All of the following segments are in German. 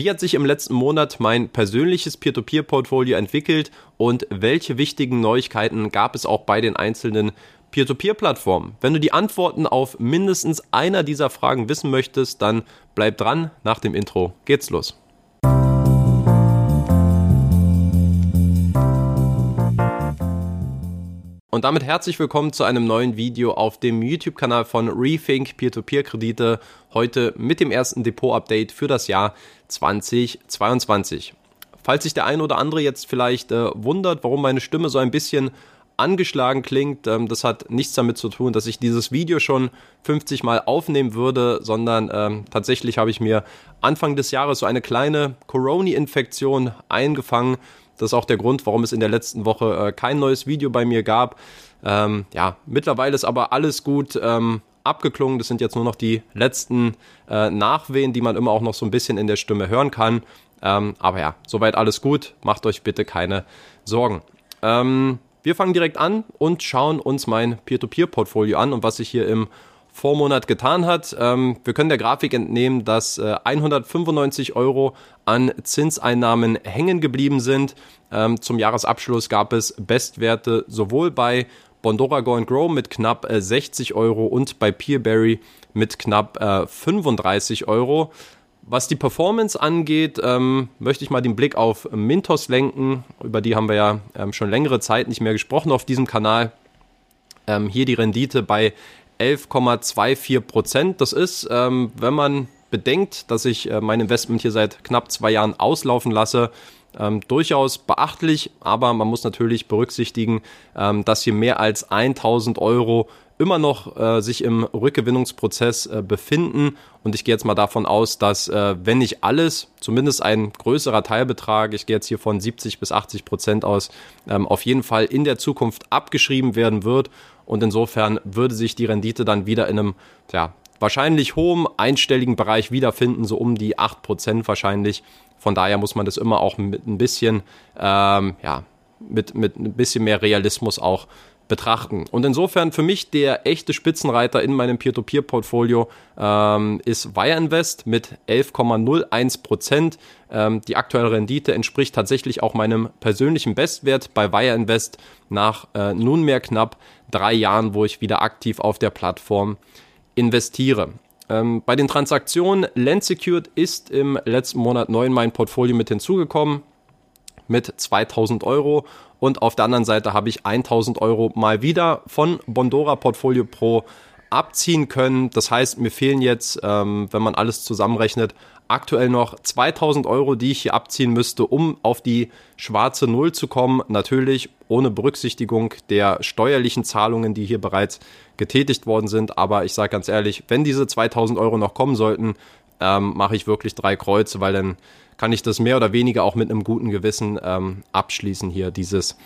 Wie hat sich im letzten Monat mein persönliches Peer-to-Peer-Portfolio entwickelt und welche wichtigen Neuigkeiten gab es auch bei den einzelnen Peer-to-Peer-Plattformen? Wenn du die Antworten auf mindestens einer dieser Fragen wissen möchtest, dann bleib dran. Nach dem Intro geht's los. Und damit herzlich willkommen zu einem neuen Video auf dem YouTube-Kanal von Rethink Peer-to-Peer-Kredite. Heute mit dem ersten Depot-Update für das Jahr 2022. Falls sich der ein oder andere jetzt vielleicht äh, wundert, warum meine Stimme so ein bisschen angeschlagen klingt, ähm, das hat nichts damit zu tun, dass ich dieses Video schon 50 Mal aufnehmen würde, sondern ähm, tatsächlich habe ich mir Anfang des Jahres so eine kleine Corona-Infektion eingefangen das ist auch der Grund, warum es in der letzten Woche äh, kein neues Video bei mir gab. Ähm, ja, mittlerweile ist aber alles gut ähm, abgeklungen. Das sind jetzt nur noch die letzten äh, Nachwehen, die man immer auch noch so ein bisschen in der Stimme hören kann. Ähm, aber ja, soweit alles gut. Macht euch bitte keine Sorgen. Ähm, wir fangen direkt an und schauen uns mein Peer-to-Peer-Portfolio an und was sich hier im Vormonat getan hat. Ähm, wir können der Grafik entnehmen, dass äh, 195 Euro an Zinseinnahmen hängen geblieben sind. Ähm, zum Jahresabschluss gab es Bestwerte sowohl bei Bondora Go Grow mit knapp äh, 60 Euro und bei Peerberry mit knapp äh, 35 Euro. Was die Performance angeht, ähm, möchte ich mal den Blick auf Mintos lenken. Über die haben wir ja ähm, schon längere Zeit nicht mehr gesprochen auf diesem Kanal. Ähm, hier die Rendite bei 11,24 Prozent. Das ist, ähm, wenn man bedenkt, dass ich äh, mein Investment hier seit knapp zwei Jahren auslaufen lasse, ähm, durchaus beachtlich, aber man muss natürlich berücksichtigen, ähm, dass hier mehr als 1000 Euro immer noch äh, sich im Rückgewinnungsprozess äh, befinden. Und ich gehe jetzt mal davon aus, dass äh, wenn nicht alles, zumindest ein größerer Teilbetrag, ich gehe jetzt hier von 70 bis 80 Prozent aus, ähm, auf jeden Fall in der Zukunft abgeschrieben werden wird. Und insofern würde sich die Rendite dann wieder in einem, ja, wahrscheinlich hohen einstelligen Bereich wiederfinden, so um die 8% wahrscheinlich. Von daher muss man das immer auch mit ein bisschen, ähm, ja, mit, mit ein bisschen mehr Realismus auch betrachten. Und insofern für mich der echte Spitzenreiter in meinem Peer-to-Peer-Portfolio ähm, ist Wire Invest mit 11,01 Prozent. Ähm, die aktuelle Rendite entspricht tatsächlich auch meinem persönlichen Bestwert bei Wire Invest nach äh, nunmehr knapp drei Jahren, wo ich wieder aktiv auf der Plattform investiere. Ähm, bei den Transaktionen, Land Secured ist im letzten Monat neu in mein Portfolio mit hinzugekommen mit 2000 Euro und auf der anderen Seite habe ich 1000 Euro mal wieder von Bondora Portfolio Pro abziehen können. Das heißt, mir fehlen jetzt, ähm, wenn man alles zusammenrechnet, aktuell noch 2000 Euro, die ich hier abziehen müsste, um auf die schwarze Null zu kommen. Natürlich ohne Berücksichtigung der steuerlichen Zahlungen, die hier bereits getätigt worden sind. Aber ich sage ganz ehrlich, wenn diese 2000 Euro noch kommen sollten, ähm, mache ich wirklich drei Kreuze, weil dann kann ich das mehr oder weniger auch mit einem guten Gewissen ähm, abschließen hier, dieses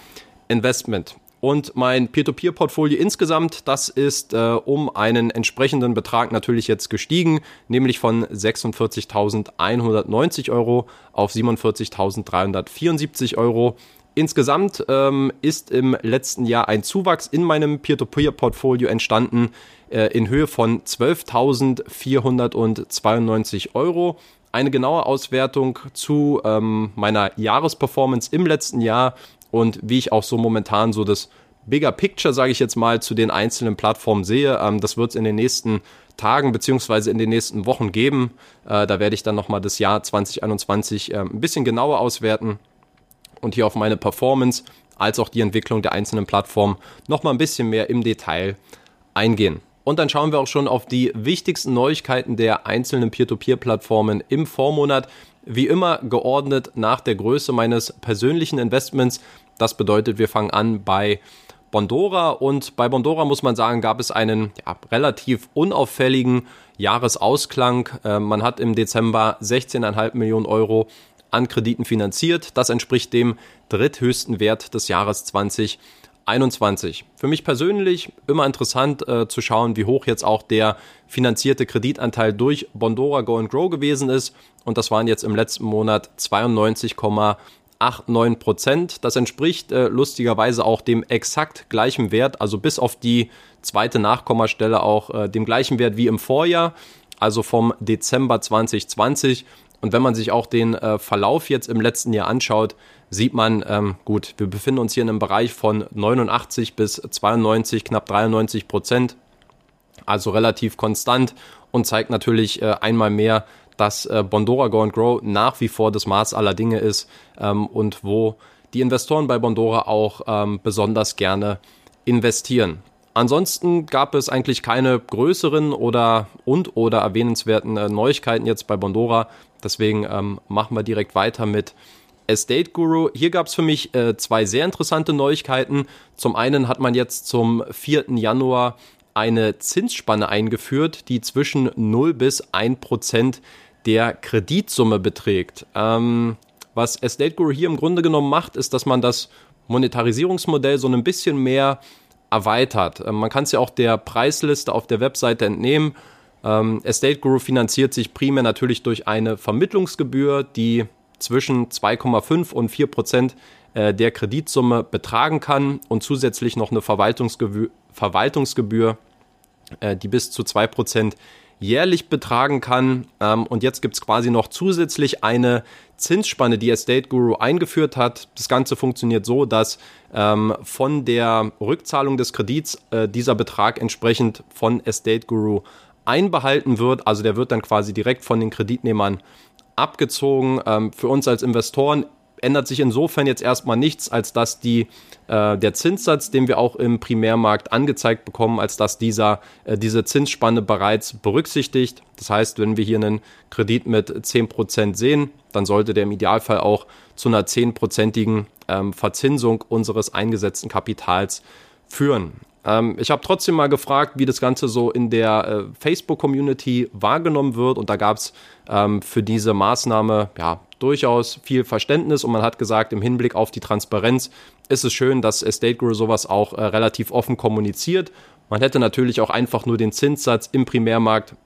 Investment. Und mein Peer-to-Peer-Portfolio insgesamt, das ist äh, um einen entsprechenden Betrag natürlich jetzt gestiegen, nämlich von 46.190 Euro auf 47.374 Euro. Insgesamt ähm, ist im letzten Jahr ein Zuwachs in meinem Peer-to-Peer-Portfolio entstanden äh, in Höhe von 12.492 Euro eine genaue Auswertung zu ähm, meiner Jahresperformance im letzten Jahr und wie ich auch so momentan so das Bigger Picture, sage ich jetzt mal, zu den einzelnen Plattformen sehe. Ähm, das wird es in den nächsten Tagen beziehungsweise in den nächsten Wochen geben. Äh, da werde ich dann nochmal das Jahr 2021 äh, ein bisschen genauer auswerten und hier auf meine Performance als auch die Entwicklung der einzelnen Plattformen nochmal ein bisschen mehr im Detail eingehen. Und dann schauen wir auch schon auf die wichtigsten Neuigkeiten der einzelnen Peer-to-Peer-Plattformen im Vormonat. Wie immer geordnet nach der Größe meines persönlichen Investments. Das bedeutet, wir fangen an bei Bondora und bei Bondora muss man sagen, gab es einen ja, relativ unauffälligen Jahresausklang. Äh, man hat im Dezember 16,5 Millionen Euro an Krediten finanziert. Das entspricht dem dritthöchsten Wert des Jahres 2020. 21. Für mich persönlich immer interessant äh, zu schauen, wie hoch jetzt auch der finanzierte Kreditanteil durch Bondora Go and Grow gewesen ist. Und das waren jetzt im letzten Monat 92,89 Prozent. Das entspricht äh, lustigerweise auch dem exakt gleichen Wert, also bis auf die zweite Nachkommastelle auch äh, dem gleichen Wert wie im Vorjahr, also vom Dezember 2020. Und wenn man sich auch den äh, Verlauf jetzt im letzten Jahr anschaut, sieht man, ähm, gut, wir befinden uns hier in einem Bereich von 89 bis 92, knapp 93 Prozent, also relativ konstant und zeigt natürlich äh, einmal mehr, dass äh, Bondora Go and Grow nach wie vor das Maß aller Dinge ist ähm, und wo die Investoren bei Bondora auch ähm, besonders gerne investieren. Ansonsten gab es eigentlich keine größeren oder und oder erwähnenswerten äh, Neuigkeiten jetzt bei Bondora. Deswegen ähm, machen wir direkt weiter mit Estate Guru. Hier gab es für mich äh, zwei sehr interessante Neuigkeiten. Zum einen hat man jetzt zum 4. Januar eine Zinsspanne eingeführt, die zwischen 0 bis 1 Prozent der Kreditsumme beträgt. Ähm, was Estate Guru hier im Grunde genommen macht, ist, dass man das Monetarisierungsmodell so ein bisschen mehr erweitert. Ähm, man kann es ja auch der Preisliste auf der Webseite entnehmen. Ähm, Estate Guru finanziert sich primär natürlich durch eine Vermittlungsgebühr, die zwischen 2,5 und 4 Prozent äh, der Kreditsumme betragen kann und zusätzlich noch eine Verwaltungsgebühr, Verwaltungsgebühr äh, die bis zu 2 Prozent jährlich betragen kann. Ähm, und jetzt gibt es quasi noch zusätzlich eine Zinsspanne, die Estate Guru eingeführt hat. Das Ganze funktioniert so, dass ähm, von der Rückzahlung des Kredits äh, dieser Betrag entsprechend von Estate Guru einbehalten wird. Also der wird dann quasi direkt von den Kreditnehmern abgezogen. Ähm, für uns als Investoren ändert sich insofern jetzt erstmal nichts, als dass die, äh, der Zinssatz, den wir auch im Primärmarkt angezeigt bekommen, als dass dieser, äh, diese Zinsspanne bereits berücksichtigt. Das heißt, wenn wir hier einen Kredit mit 10% sehen, dann sollte der im Idealfall auch zu einer 10%igen ähm, Verzinsung unseres eingesetzten Kapitals führen. Ähm, ich habe trotzdem mal gefragt, wie das Ganze so in der äh, Facebook-Community wahrgenommen wird und da gab es ähm, für diese Maßnahme ja durchaus viel Verständnis und man hat gesagt, im Hinblick auf die Transparenz ist es schön, dass Estate Guru sowas auch äh, relativ offen kommuniziert. Man hätte natürlich auch einfach nur den Zinssatz im Primärmarkt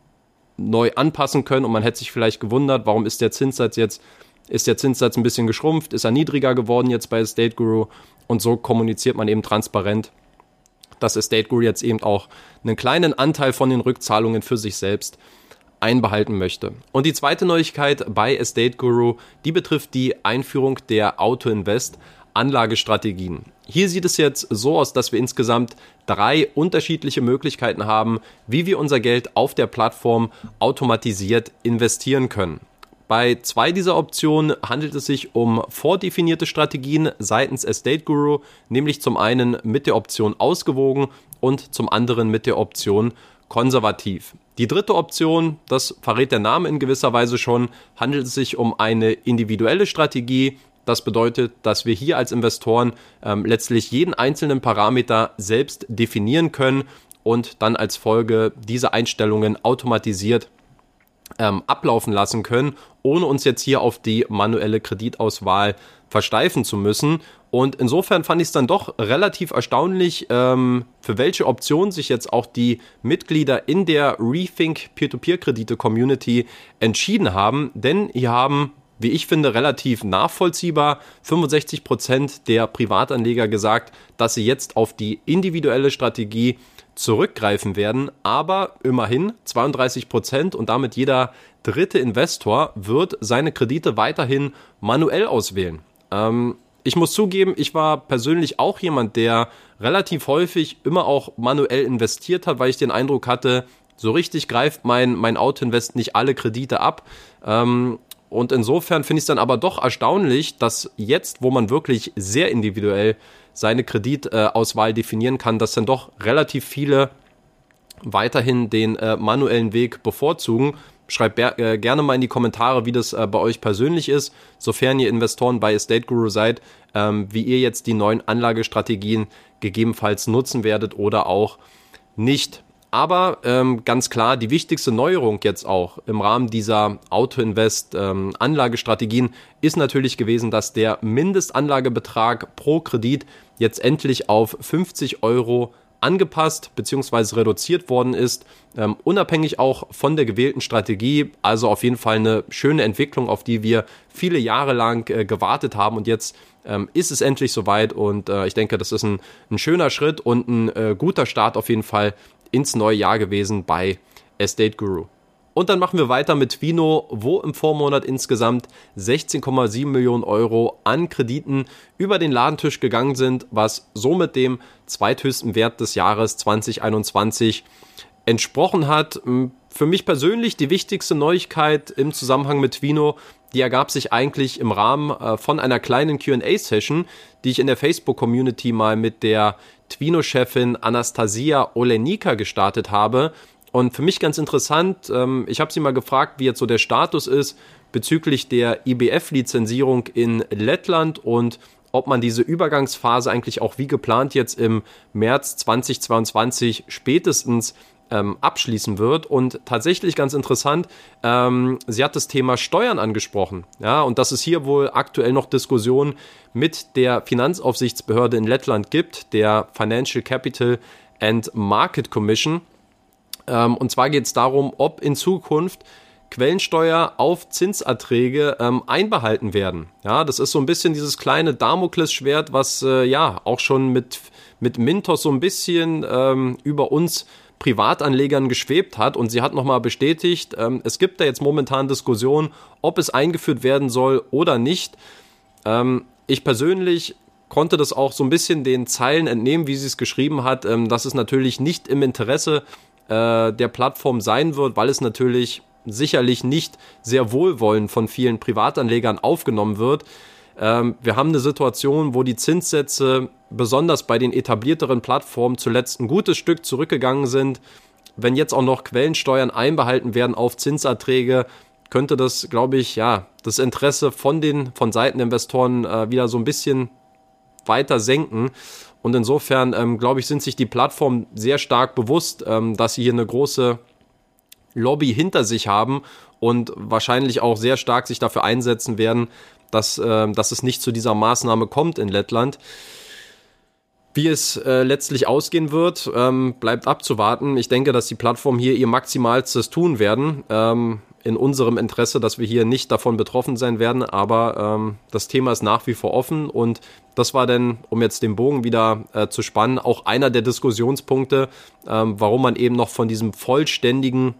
neu anpassen können und man hätte sich vielleicht gewundert, warum ist der Zinssatz jetzt, ist der Zinssatz ein bisschen geschrumpft, ist er niedriger geworden jetzt bei Estate Guru und so kommuniziert man eben transparent, dass Estate Guru jetzt eben auch einen kleinen Anteil von den Rückzahlungen für sich selbst einbehalten möchte. Und die zweite Neuigkeit bei Estate Guru, die betrifft die Einführung der Auto Invest Anlagestrategien. Hier sieht es jetzt so aus, dass wir insgesamt drei unterschiedliche Möglichkeiten haben, wie wir unser Geld auf der Plattform automatisiert investieren können. Bei zwei dieser Optionen handelt es sich um vordefinierte Strategien seitens Estate Guru, nämlich zum einen mit der Option ausgewogen und zum anderen mit der Option konservativ. Die dritte Option, das verrät der Name in gewisser Weise schon, handelt es sich um eine individuelle Strategie. Das bedeutet, dass wir hier als Investoren ähm, letztlich jeden einzelnen Parameter selbst definieren können und dann als Folge diese Einstellungen automatisiert ähm, ablaufen lassen können, ohne uns jetzt hier auf die manuelle Kreditauswahl versteifen zu müssen. Und insofern fand ich es dann doch relativ erstaunlich, ähm, für welche Option sich jetzt auch die Mitglieder in der Rethink Peer-to-Peer-Kredite-Community entschieden haben. Denn hier haben, wie ich finde, relativ nachvollziehbar 65 Prozent der Privatanleger gesagt, dass sie jetzt auf die individuelle Strategie zurückgreifen werden. Aber immerhin 32 Prozent und damit jeder dritte Investor wird seine Kredite weiterhin manuell auswählen. Ähm, ich muss zugeben, ich war persönlich auch jemand, der relativ häufig immer auch manuell investiert hat, weil ich den Eindruck hatte, so richtig greift mein, mein Autoinvest nicht alle Kredite ab. Ähm, und insofern finde ich es dann aber doch erstaunlich, dass jetzt, wo man wirklich sehr individuell seine Kreditauswahl definieren kann, dass dann doch relativ viele weiterhin den äh, manuellen Weg bevorzugen. Schreibt äh, gerne mal in die Kommentare, wie das äh, bei euch persönlich ist, sofern ihr Investoren bei Estate Guru seid, ähm, wie ihr jetzt die neuen Anlagestrategien gegebenenfalls nutzen werdet oder auch nicht. Aber ähm, ganz klar, die wichtigste Neuerung jetzt auch im Rahmen dieser Auto-Invest-Anlagestrategien ähm, ist natürlich gewesen, dass der Mindestanlagebetrag pro Kredit jetzt endlich auf 50 Euro angepasst bzw. reduziert worden ist, ähm, unabhängig auch von der gewählten Strategie. Also auf jeden Fall eine schöne Entwicklung, auf die wir viele Jahre lang äh, gewartet haben und jetzt ähm, ist es endlich soweit und äh, ich denke, das ist ein, ein schöner Schritt und ein äh, guter Start auf jeden Fall ins neue Jahr gewesen bei Estate Guru. Und dann machen wir weiter mit Vino, wo im Vormonat insgesamt 16,7 Millionen Euro an Krediten über den Ladentisch gegangen sind, was somit dem zweithöchsten Wert des Jahres 2021 entsprochen hat. Für mich persönlich die wichtigste Neuigkeit im Zusammenhang mit Vino, die ergab sich eigentlich im Rahmen äh, von einer kleinen QA-Session, die ich in der Facebook-Community mal mit der Twino-Chefin Anastasia Olenika gestartet habe. Und für mich ganz interessant, ähm, ich habe sie mal gefragt, wie jetzt so der Status ist bezüglich der IBF-Lizenzierung in Lettland und ob man diese Übergangsphase eigentlich auch wie geplant jetzt im März 2022 spätestens ähm, abschließen wird. Und tatsächlich ganz interessant, ähm, sie hat das Thema Steuern angesprochen. Ja, und dass es hier wohl aktuell noch Diskussionen mit der Finanzaufsichtsbehörde in Lettland gibt, der Financial Capital and Market Commission. Ähm, und zwar geht es darum, ob in Zukunft Quellensteuer auf Zinserträge ähm, einbehalten werden. Ja, das ist so ein bisschen dieses kleine Damoklesschwert, was äh, ja auch schon mit, mit Mintos so ein bisschen ähm, über uns Privatanlegern geschwebt hat. Und sie hat nochmal bestätigt, ähm, es gibt da jetzt momentan Diskussionen, ob es eingeführt werden soll oder nicht. Ähm, ich persönlich konnte das auch so ein bisschen den Zeilen entnehmen, wie sie es geschrieben hat, ähm, dass es natürlich nicht im Interesse äh, der Plattform sein wird, weil es natürlich sicherlich nicht sehr wohlwollend von vielen Privatanlegern aufgenommen wird. Ähm, wir haben eine Situation, wo die Zinssätze besonders bei den etablierteren Plattformen zuletzt ein gutes Stück zurückgegangen sind. Wenn jetzt auch noch Quellensteuern einbehalten werden auf Zinserträge, könnte das, glaube ich, ja, das Interesse von den von Seiten äh, wieder so ein bisschen weiter senken. Und insofern, ähm, glaube ich, sind sich die Plattformen sehr stark bewusst, ähm, dass sie hier eine große Lobby hinter sich haben und wahrscheinlich auch sehr stark sich dafür einsetzen werden, dass, äh, dass es nicht zu dieser Maßnahme kommt in Lettland. Wie es äh, letztlich ausgehen wird, ähm, bleibt abzuwarten. Ich denke, dass die Plattformen hier ihr Maximalstes tun werden. Ähm, in unserem Interesse, dass wir hier nicht davon betroffen sein werden, aber ähm, das Thema ist nach wie vor offen. Und das war dann, um jetzt den Bogen wieder äh, zu spannen, auch einer der Diskussionspunkte, ähm, warum man eben noch von diesem vollständigen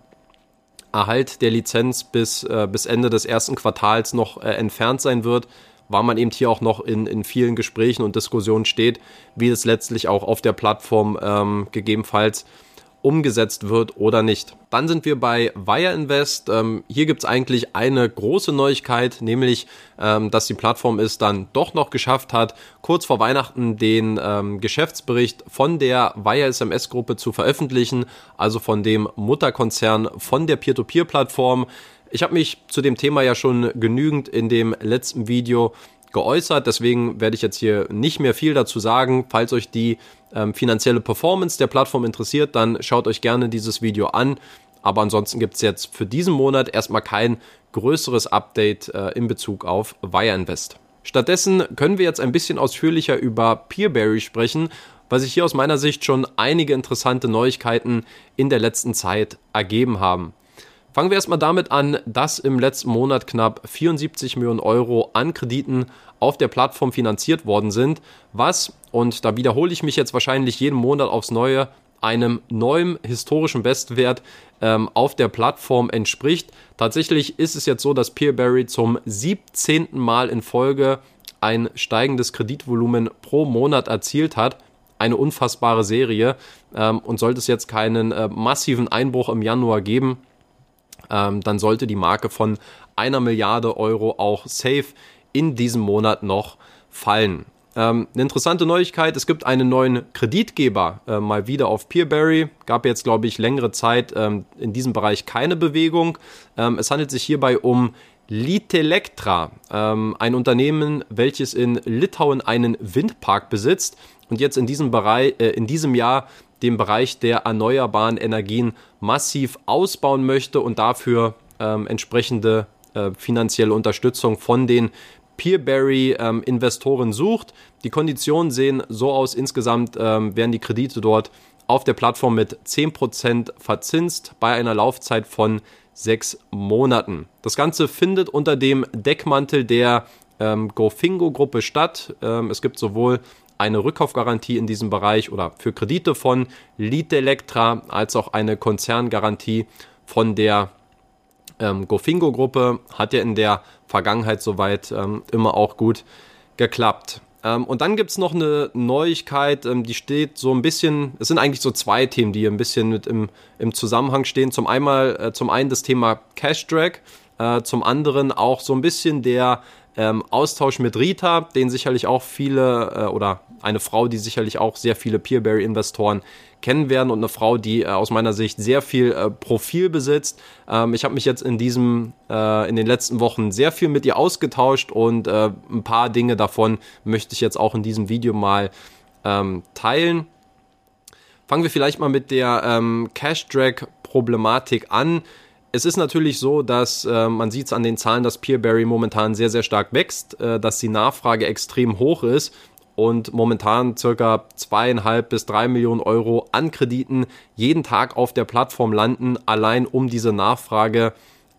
Erhalt der Lizenz bis, äh, bis Ende des ersten Quartals noch äh, entfernt sein wird, weil man eben hier auch noch in, in vielen Gesprächen und Diskussionen steht, wie es letztlich auch auf der Plattform ähm, gegebenenfalls umgesetzt wird oder nicht. Dann sind wir bei Wire Invest. Ähm, hier gibt es eigentlich eine große Neuigkeit, nämlich, ähm, dass die Plattform es dann doch noch geschafft hat, kurz vor Weihnachten den ähm, Geschäftsbericht von der Wire SMS Gruppe zu veröffentlichen, also von dem Mutterkonzern von der Peer-to-Peer-Plattform. Ich habe mich zu dem Thema ja schon genügend in dem letzten Video geäußert. Deswegen werde ich jetzt hier nicht mehr viel dazu sagen. Falls euch die ähm, finanzielle Performance der Plattform interessiert, dann schaut euch gerne dieses Video an. Aber ansonsten gibt es jetzt für diesen Monat erstmal kein größeres Update äh, in Bezug auf Wire Invest. Stattdessen können wir jetzt ein bisschen ausführlicher über Peerberry sprechen, weil sich hier aus meiner Sicht schon einige interessante Neuigkeiten in der letzten Zeit ergeben haben. Fangen wir erstmal damit an, dass im letzten Monat knapp 74 Millionen Euro an Krediten auf der Plattform finanziert worden sind, was, und da wiederhole ich mich jetzt wahrscheinlich jeden Monat aufs Neue, einem neuen historischen Bestwert ähm, auf der Plattform entspricht. Tatsächlich ist es jetzt so, dass Peerberry zum 17. Mal in Folge ein steigendes Kreditvolumen pro Monat erzielt hat. Eine unfassbare Serie. Ähm, und sollte es jetzt keinen äh, massiven Einbruch im Januar geben, ähm, dann sollte die Marke von einer Milliarde Euro auch safe in diesem Monat noch fallen. Ähm, eine interessante Neuigkeit, es gibt einen neuen Kreditgeber äh, mal wieder auf Peerberry. Gab jetzt, glaube ich, längere Zeit ähm, in diesem Bereich keine Bewegung. Ähm, es handelt sich hierbei um Litelectra, ähm, ein Unternehmen, welches in Litauen einen Windpark besitzt und jetzt in diesem, Bereich, äh, in diesem Jahr den Bereich der erneuerbaren Energien massiv ausbauen möchte und dafür ähm, entsprechende äh, finanzielle Unterstützung von den Peerberry-Investoren ähm, sucht. Die Konditionen sehen so aus, insgesamt ähm, werden die Kredite dort auf der Plattform mit 10% verzinst bei einer Laufzeit von sechs Monaten. Das Ganze findet unter dem Deckmantel der ähm, GoFingo-Gruppe statt. Ähm, es gibt sowohl eine Rückkaufgarantie in diesem Bereich oder für Kredite von Lead Electra als auch eine Konzerngarantie von der Ähm, Gofingo-Gruppe hat ja in der Vergangenheit soweit ähm, immer auch gut geklappt. Ähm, und dann gibt es noch eine Neuigkeit, ähm, die steht so ein bisschen, es sind eigentlich so zwei Themen, die ein bisschen mit im, im Zusammenhang stehen. Zum, einmal, äh, zum einen das Thema Cash Drag, äh, zum anderen auch so ein bisschen der ähm, Austausch mit Rita, den sicherlich auch viele äh, oder eine Frau, die sicherlich auch sehr viele Peerberry-Investoren kennen werden und eine Frau, die äh, aus meiner Sicht sehr viel äh, Profil besitzt. Ähm, ich habe mich jetzt in diesem, äh, in den letzten Wochen sehr viel mit ihr ausgetauscht und äh, ein paar Dinge davon möchte ich jetzt auch in diesem Video mal ähm, teilen. Fangen wir vielleicht mal mit der ähm, Cash Drag Problematik an es ist natürlich so, dass äh, man sieht es an den Zahlen, dass Peerberry momentan sehr, sehr stark wächst, äh, dass die Nachfrage extrem hoch ist und momentan circa zweieinhalb bis drei Millionen Euro an Krediten jeden Tag auf der Plattform landen, allein um diese Nachfrage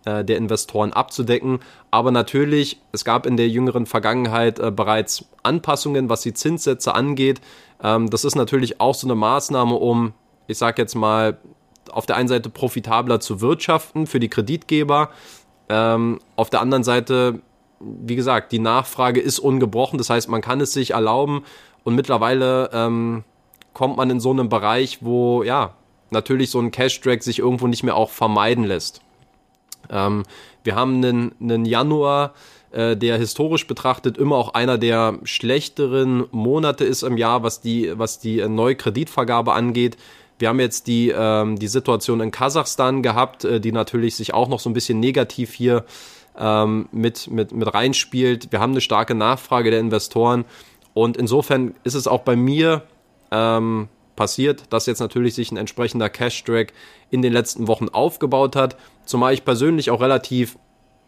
äh, der Investoren abzudecken. Aber natürlich, es gab in der jüngeren Vergangenheit äh, bereits Anpassungen, was die Zinssätze angeht. Ähm, das ist natürlich auch so eine Maßnahme, um, ich sage jetzt mal, auf der einen Seite profitabler zu wirtschaften für die Kreditgeber. Ähm, auf der anderen Seite, wie gesagt, die Nachfrage ist ungebrochen. Das heißt, man kann es sich erlauben und mittlerweile ähm, kommt man in so einen Bereich, wo ja natürlich so ein Cash-Drag sich irgendwo nicht mehr auch vermeiden lässt. Ähm, wir haben einen, einen Januar, äh, der historisch betrachtet immer auch einer der schlechteren Monate ist im Jahr, was die, was die Neukreditvergabe angeht. Wir haben jetzt die, ähm, die Situation in Kasachstan gehabt, äh, die natürlich sich auch noch so ein bisschen negativ hier ähm, mit, mit, mit reinspielt. Wir haben eine starke Nachfrage der Investoren und insofern ist es auch bei mir ähm, passiert, dass jetzt natürlich sich ein entsprechender Cash-Drag in den letzten Wochen aufgebaut hat, zumal ich persönlich auch relativ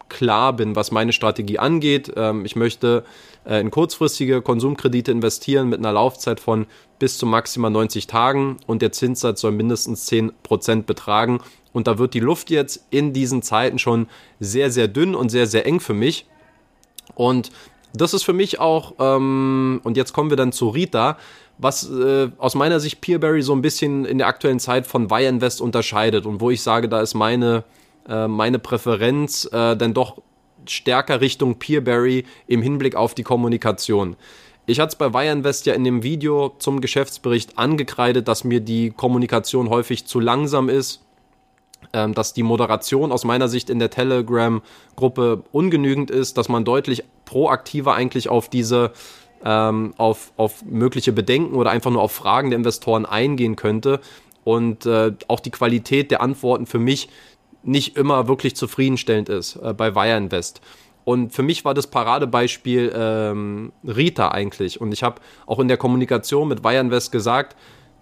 klar bin, was meine Strategie angeht. Ähm, ich möchte äh, in kurzfristige Konsumkredite investieren mit einer Laufzeit von bis zu maximal 90 Tagen und der Zinssatz soll mindestens 10% betragen. Und da wird die Luft jetzt in diesen Zeiten schon sehr, sehr dünn und sehr, sehr eng für mich. Und das ist für mich auch, ähm, und jetzt kommen wir dann zu Rita, was äh, aus meiner Sicht Peerberry so ein bisschen in der aktuellen Zeit von Wire Invest unterscheidet und wo ich sage, da ist meine äh, meine Präferenz äh, dann doch stärker Richtung Peerberry im Hinblick auf die Kommunikation. Ich hatte es bei Wireinvest ja in dem Video zum Geschäftsbericht angekreidet, dass mir die Kommunikation häufig zu langsam ist, ähm, dass die Moderation aus meiner Sicht in der Telegram-Gruppe ungenügend ist, dass man deutlich proaktiver eigentlich auf diese ähm, auf, auf mögliche Bedenken oder einfach nur auf Fragen der Investoren eingehen könnte und äh, auch die Qualität der Antworten für mich nicht immer wirklich zufriedenstellend ist äh, bei Wire Invest. Und für mich war das Paradebeispiel ähm, Rita eigentlich. Und ich habe auch in der Kommunikation mit Wire Invest gesagt,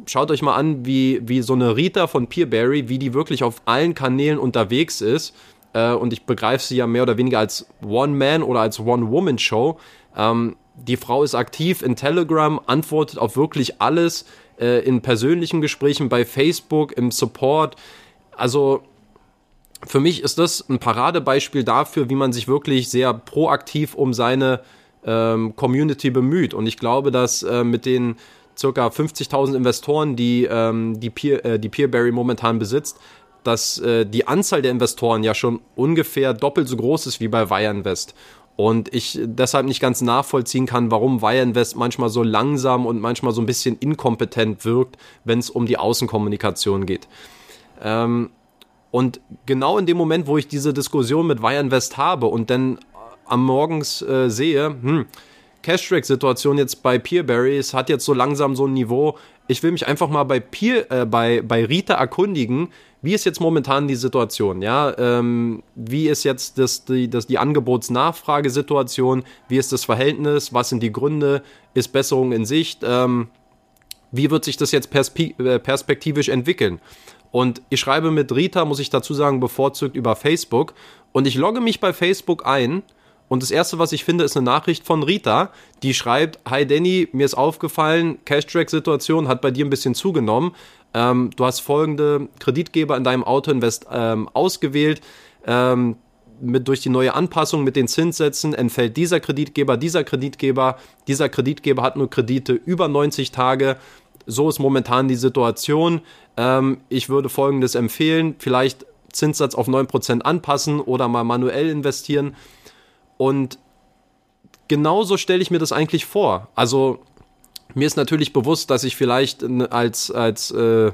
schaut euch mal an, wie, wie so eine Rita von Peerberry, wie die wirklich auf allen Kanälen unterwegs ist. Äh, und ich begreife sie ja mehr oder weniger als One-Man- oder als One-Woman-Show. Ähm, die Frau ist aktiv in Telegram, antwortet auf wirklich alles, äh, in persönlichen Gesprächen bei Facebook, im Support. Also für mich ist das ein Paradebeispiel dafür, wie man sich wirklich sehr proaktiv um seine ähm, Community bemüht. Und ich glaube, dass äh, mit den circa 50.000 Investoren, die ähm, die, Peer, äh, die Peerberry momentan besitzt, dass äh, die Anzahl der Investoren ja schon ungefähr doppelt so groß ist wie bei Wire Invest. Und ich deshalb nicht ganz nachvollziehen kann, warum Wire Invest manchmal so langsam und manchmal so ein bisschen inkompetent wirkt, wenn es um die Außenkommunikation geht. Ähm, und genau in dem Moment, wo ich diese Diskussion mit Wire West habe und dann am Morgens äh, sehe, hm, Cash-Track-Situation jetzt bei Peerberry, es hat jetzt so langsam so ein Niveau. Ich will mich einfach mal bei, Peer, äh, bei, bei Rita erkundigen, wie ist jetzt momentan die Situation? Ja, ähm, wie ist jetzt das, die, das, die Angebots-Nachfrage-Situation? Wie ist das Verhältnis? Was sind die Gründe? Ist Besserung in Sicht? Ähm, wie wird sich das jetzt äh, perspektivisch entwickeln? Und ich schreibe mit Rita, muss ich dazu sagen, bevorzugt über Facebook. Und ich logge mich bei Facebook ein. Und das erste, was ich finde, ist eine Nachricht von Rita, die schreibt: Hi Danny, mir ist aufgefallen, Cash-Track-Situation hat bei dir ein bisschen zugenommen. Ähm, du hast folgende Kreditgeber in deinem Autoinvest ähm, ausgewählt. Ähm, mit, durch die neue Anpassung mit den Zinssätzen entfällt dieser Kreditgeber, dieser Kreditgeber, dieser Kreditgeber hat nur Kredite über 90 Tage. So ist momentan die Situation. Ähm, ich würde Folgendes empfehlen. Vielleicht Zinssatz auf 9% anpassen oder mal manuell investieren. Und genauso stelle ich mir das eigentlich vor. Also mir ist natürlich bewusst, dass ich vielleicht als, als äh,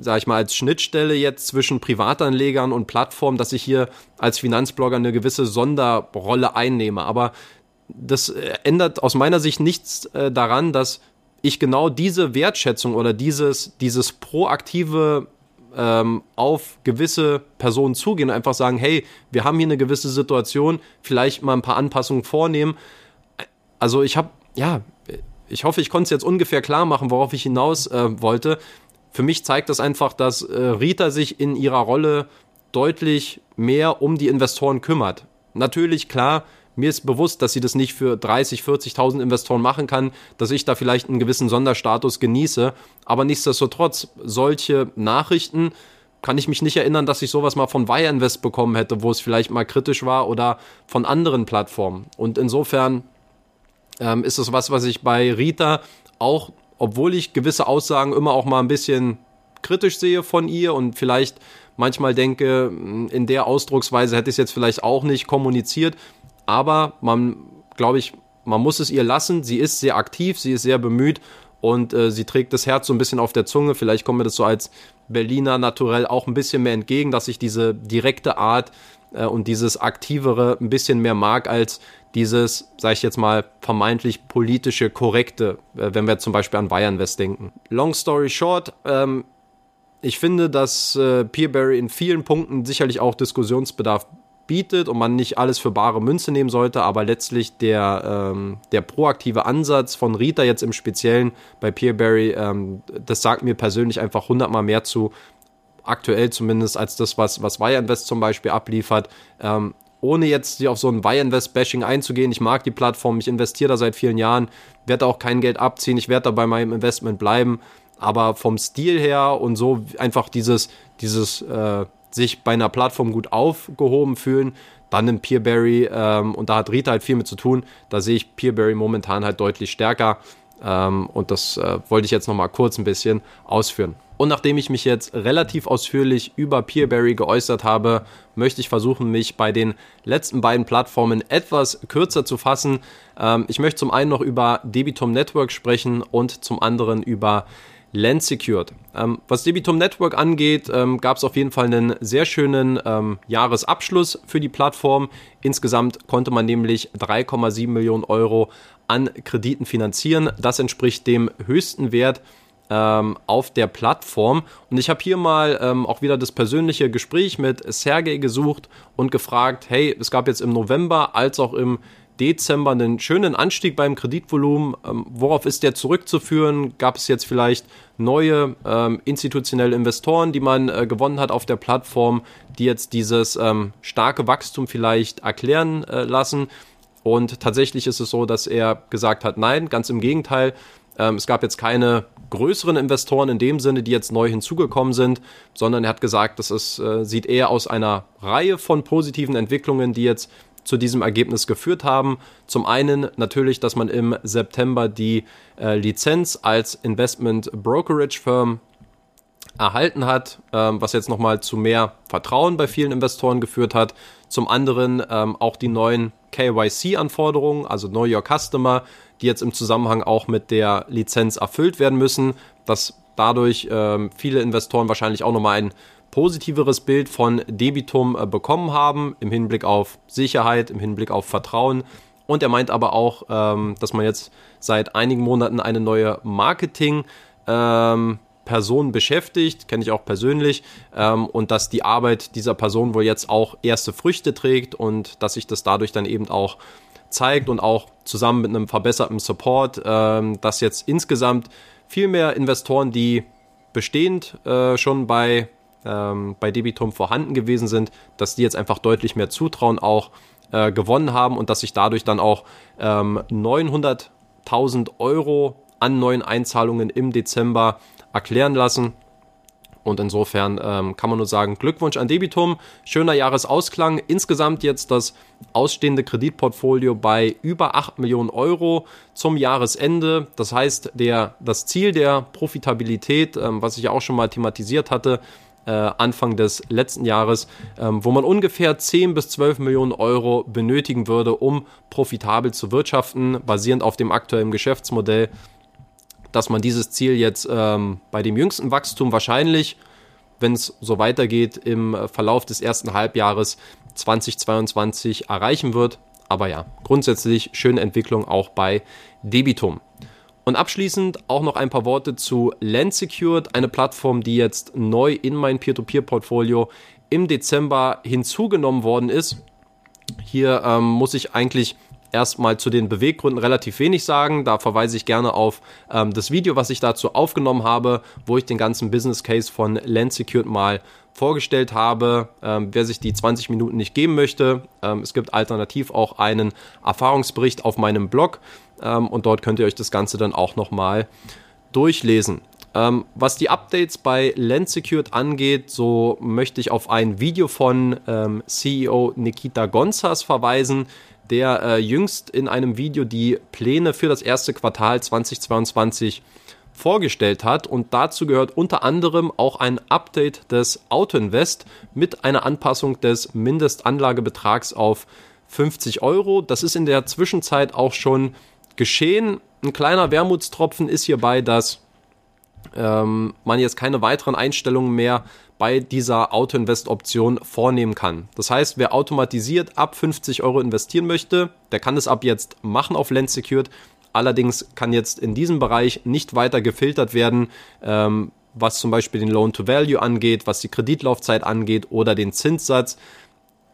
sag ich mal, als Schnittstelle jetzt zwischen Privatanlegern und Plattformen, dass ich hier als Finanzblogger eine gewisse Sonderrolle einnehme. Aber das äh, ändert aus meiner Sicht nichts äh, daran, dass ich genau diese Wertschätzung oder dieses, dieses proaktive ähm, auf gewisse Personen zugehen und einfach sagen, hey, wir haben hier eine gewisse Situation, vielleicht mal ein paar Anpassungen vornehmen. Also ich habe, ja, ich hoffe, ich konnte es jetzt ungefähr klar machen, worauf ich hinaus äh, wollte. Für mich zeigt das einfach, dass äh, Rita sich in ihrer Rolle deutlich mehr um die Investoren kümmert. Natürlich, klar, mir ist bewusst, dass sie das nicht für 30, 40.000 Investoren machen kann, dass ich da vielleicht einen gewissen Sonderstatus genieße. Aber nichtsdestotrotz, solche Nachrichten kann ich mich nicht erinnern, dass ich sowas mal von Wire Invest bekommen hätte, wo es vielleicht mal kritisch war oder von anderen Plattformen. Und insofern ähm, ist es was, was ich bei Rita auch, obwohl ich gewisse Aussagen immer auch mal ein bisschen kritisch sehe von ihr und vielleicht manchmal denke, in der Ausdrucksweise hätte ich es jetzt vielleicht auch nicht kommuniziert, aber man, glaube ich, man muss es ihr lassen. Sie ist sehr aktiv, sie ist sehr bemüht und äh, sie trägt das Herz so ein bisschen auf der Zunge. Vielleicht kommt mir das so als Berliner naturell auch ein bisschen mehr entgegen, dass ich diese direkte Art äh, und dieses aktivere ein bisschen mehr mag als dieses, sage ich jetzt mal, vermeintlich politische Korrekte, äh, wenn wir zum Beispiel an Bayern West denken. Long story short, ähm, ich finde, dass äh, Peerberry in vielen Punkten sicherlich auch Diskussionsbedarf bietet und man nicht alles für bare Münze nehmen sollte, aber letztlich der, ähm, der proaktive Ansatz von Rita jetzt im Speziellen bei Peerberry, ähm, das sagt mir persönlich einfach hundertmal mehr zu, aktuell zumindest, als das, was, was Wire Invest zum Beispiel abliefert. Ähm, ohne jetzt auf so ein Wire Invest Bashing einzugehen, ich mag die Plattform, ich investiere da seit vielen Jahren, werde auch kein Geld abziehen, ich werde da bei meinem Investment bleiben, aber vom Stil her und so einfach dieses, dieses äh, sich bei einer Plattform gut aufgehoben fühlen, dann in Peerberry, ähm, und da hat Rita halt viel mit zu tun, da sehe ich Peerberry momentan halt deutlich stärker. Ähm, und das äh, wollte ich jetzt nochmal kurz ein bisschen ausführen. Und nachdem ich mich jetzt relativ ausführlich über Peerberry geäußert habe, möchte ich versuchen, mich bei den letzten beiden Plattformen etwas kürzer zu fassen. Ähm, ich möchte zum einen noch über Debitum Network sprechen und zum anderen über Land Secured. Ähm, was Debitum Network angeht, ähm, gab es auf jeden Fall einen sehr schönen ähm, Jahresabschluss für die Plattform. Insgesamt konnte man nämlich 3,7 Millionen Euro an Krediten finanzieren. Das entspricht dem höchsten Wert ähm, auf der Plattform. Und ich habe hier mal ähm, auch wieder das persönliche Gespräch mit Sergey gesucht und gefragt, hey, es gab jetzt im November als auch im Dezember einen schönen Anstieg beim Kreditvolumen. Ähm, worauf ist der zurückzuführen? Gab es jetzt vielleicht neue ähm, institutionelle Investoren, die man äh, gewonnen hat auf der Plattform, die jetzt dieses ähm, starke Wachstum vielleicht erklären äh, lassen? Und tatsächlich ist es so, dass er gesagt hat, nein, ganz im Gegenteil. Ähm, es gab jetzt keine größeren Investoren in dem Sinne, die jetzt neu hinzugekommen sind, sondern er hat gesagt, das ist, äh, sieht eher aus einer Reihe von positiven Entwicklungen, die jetzt zu diesem Ergebnis geführt haben. Zum einen natürlich, dass man im September die äh, Lizenz als Investment Brokerage Firm erhalten hat, ähm, was jetzt nochmal zu mehr Vertrauen bei vielen Investoren geführt hat. Zum anderen ähm, auch die neuen KYC-Anforderungen, also Know Your Customer, die jetzt im Zusammenhang auch mit der Lizenz erfüllt werden müssen, dass dadurch ähm, viele Investoren wahrscheinlich auch nochmal ein positiveres Bild von Debitum äh, bekommen haben im Hinblick auf Sicherheit, im Hinblick auf Vertrauen. Und er meint aber auch, ähm, dass man jetzt seit einigen Monaten eine neue Marketing ähm, beschäftigt, kenne ich auch persönlich, ähm, und dass die Arbeit dieser Person wohl jetzt auch erste Früchte trägt und dass sich das dadurch dann eben auch zeigt und auch zusammen mit einem verbesserten Support, dass jetzt insgesamt viel mehr Investoren, die bestehend äh, schon bei ähm, bei Debitum vorhanden gewesen sind, dass die jetzt einfach deutlich mehr Zutrauen auch äh, gewonnen haben und dass sich dadurch dann auch ähm, 900.000 Euro an neuen Einzahlungen im Dezember erklären lassen. Und insofern ähm, kann man nur sagen, Glückwunsch an Debitum, schöner Jahresausklang. Insgesamt jetzt das ausstehende Kreditportfolio bei über 8 Millionen Euro zum Jahresende. Das heißt, der, das Ziel der Profitabilität, ähm, was ich ja auch schon mal thematisiert hatte, Anfang des letzten Jahres, ähm, wo man ungefähr 10 bis 12 Millionen Euro benötigen würde, um profitabel zu wirtschaften, basierend auf dem aktuellen Geschäftsmodell, dass man dieses Ziel jetzt ähm, bei dem jüngsten Wachstum wahrscheinlich, wenn es so weitergeht, im Verlauf des ersten Halbjahres 2022 erreichen wird. Aber ja, grundsätzlich schöne Entwicklung auch bei Debitum. Und abschließend auch noch ein paar Worte zu Land Secured, eine Plattform, die jetzt neu in mein Peer-to-Peer-Portfolio im Dezember hinzugenommen worden ist. Hier ähm, muss ich eigentlich erstmal zu den Beweggründen relativ wenig sagen. Da verweise ich gerne auf ähm, das Video, was ich dazu aufgenommen habe, wo ich den ganzen Business Case von Land Secured mal vorgestellt habe. Ähm, wer sich die 20 Minuten nicht geben möchte, ähm, es gibt alternativ auch einen Erfahrungsbericht auf meinem Blog ähm, und dort könnt ihr euch das Ganze dann auch nochmal durchlesen. Ähm, was die Updates bei Land Secured angeht, so möchte ich auf ein Video von ähm, CEO Nikita Gonzas verweisen, der äh, jüngst in einem Video die Pläne für das erste Quartal 2022 vorgestellt hat. Und dazu gehört unter anderem auch ein Update des Autoinvest mit einer Anpassung des Mindestanlagebetrags auf 50 Euro. Das ist in der Zwischenzeit auch schon geschehen. Ein kleiner Wermutstropfen ist hierbei, dass ähm, man jetzt keine weiteren Einstellungen mehr bei dieser Auto-Invest-Option vornehmen kann. Das heißt, wer automatisiert ab 50 Euro investieren möchte, der kann es ab jetzt machen auf Lens Secured. Allerdings kann jetzt in diesem Bereich nicht weiter gefiltert werden, ähm, was zum Beispiel den Loan-to-Value angeht, was die Kreditlaufzeit angeht oder den Zinssatz.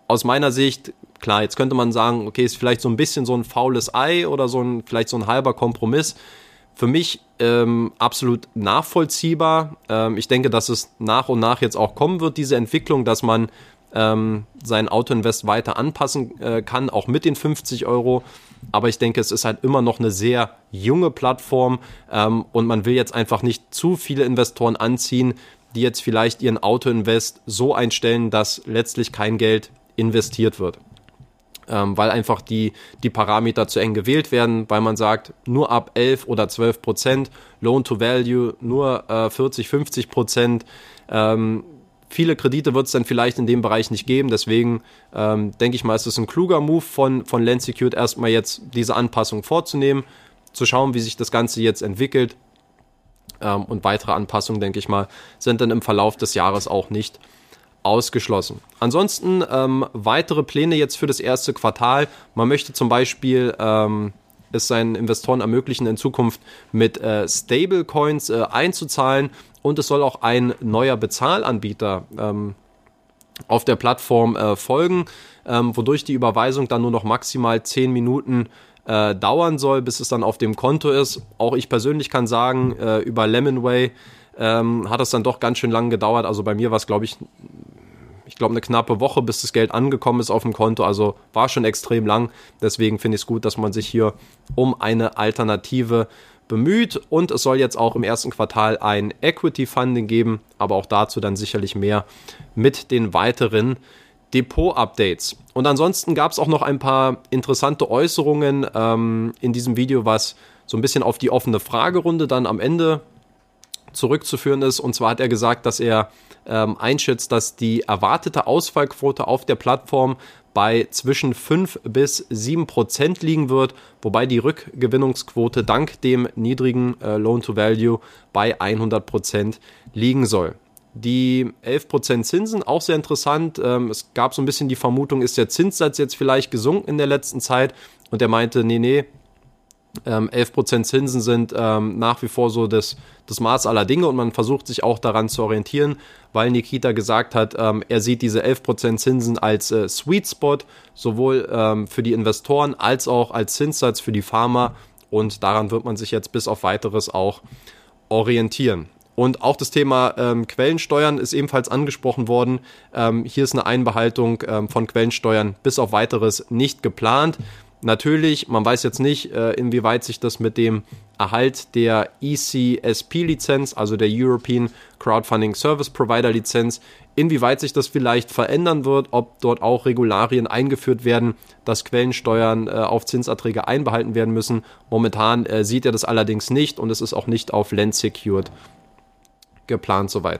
Aus meiner Sicht Klar, jetzt könnte man sagen, okay, ist vielleicht so ein bisschen so ein faules Ei oder so ein, vielleicht so ein halber Kompromiss. Für mich ähm, absolut nachvollziehbar. Ähm, ich denke, dass es nach und nach jetzt auch kommen wird, diese Entwicklung, dass man ähm, sein Autoinvest weiter anpassen äh, kann, auch mit den 50 Euro. Aber ich denke, es ist halt immer noch eine sehr junge Plattform ähm, und man will jetzt einfach nicht zu viele Investoren anziehen, die jetzt vielleicht ihren Autoinvest so einstellen, dass letztlich kein Geld investiert wird ähm, weil einfach die, die Parameter zu eng gewählt werden, weil man sagt, nur ab 11 oder 12 Prozent, Loan to Value nur äh, 40, 50 Prozent. Ähm, viele Kredite wird es dann vielleicht in dem Bereich nicht geben, deswegen ähm, denke ich mal, ist es ein kluger Move von, von Land Secured, erstmal jetzt diese Anpassung vorzunehmen, zu schauen, wie sich das Ganze jetzt entwickelt. Ähm, und weitere Anpassungen, denke ich mal, sind dann im Verlauf des Jahres auch nicht ausgeschlossen. Ansonsten ähm, weitere Pläne jetzt für das erste Quartal. Man möchte zum Beispiel ähm, es seinen Investoren ermöglichen, in Zukunft mit äh, Stablecoins äh, einzuzahlen und es soll auch ein neuer Bezahlanbieter ähm, auf der Plattform äh, folgen, ähm, wodurch die Überweisung dann nur noch maximal 10 Minuten äh, dauern soll, bis es dann auf dem Konto ist. Auch ich persönlich kann sagen, äh, über Lemonway ähm, hat es dann doch ganz schön lang gedauert. Also bei mir war es, glaube ich, ich glaube, eine knappe Woche, bis das Geld angekommen ist auf dem Konto. Also war schon extrem lang. Deswegen finde ich es gut, dass man sich hier um eine Alternative bemüht. Und es soll jetzt auch im ersten Quartal ein Equity Funding geben, aber auch dazu dann sicherlich mehr mit den weiteren Depot-Updates. Und ansonsten gab es auch noch ein paar interessante Äußerungen ähm, in diesem Video, was so ein bisschen auf die offene Fragerunde dann am Ende zurückzuführen ist. Und zwar hat er gesagt, dass er ähm, einschätzt, dass die erwartete Ausfallquote auf der Plattform bei zwischen 5 bis 7 Prozent liegen wird, wobei die Rückgewinnungsquote dank dem niedrigen äh, Loan-to-Value bei 100 Prozent liegen soll. Die 11% Zinsen, auch sehr interessant. Ähm, es gab so ein bisschen die Vermutung, ist der Zinssatz jetzt vielleicht gesunken in der letzten Zeit? Und er meinte, nee, nee, ähm, 11% Zinsen sind ähm, nach wie vor so das, das Maß aller Dinge und man versucht sich auch daran zu orientieren, weil Nikita gesagt hat, ähm, er sieht diese 11% Zinsen als äh, Sweet Spot, sowohl ähm, für die Investoren als auch als Zinssatz für die Pharma und daran wird man sich jetzt bis auf weiteres auch orientieren. Und auch das Thema ähm, Quellensteuern ist ebenfalls angesprochen worden. Ähm, hier ist eine Einbehaltung ähm, von Quellensteuern bis auf weiteres nicht geplant. Natürlich, man weiß jetzt nicht, äh, inwieweit sich das mit dem Erhalt der ECSP-Lizenz, also der European Crowdfunding Service Provider Lizenz, inwieweit sich das vielleicht verändern wird, ob dort auch Regularien eingeführt werden, dass Quellensteuern äh, auf Zinserträge einbehalten werden müssen. Momentan äh, sieht er das allerdings nicht und es ist auch nicht auf Land Secured geplant soweit.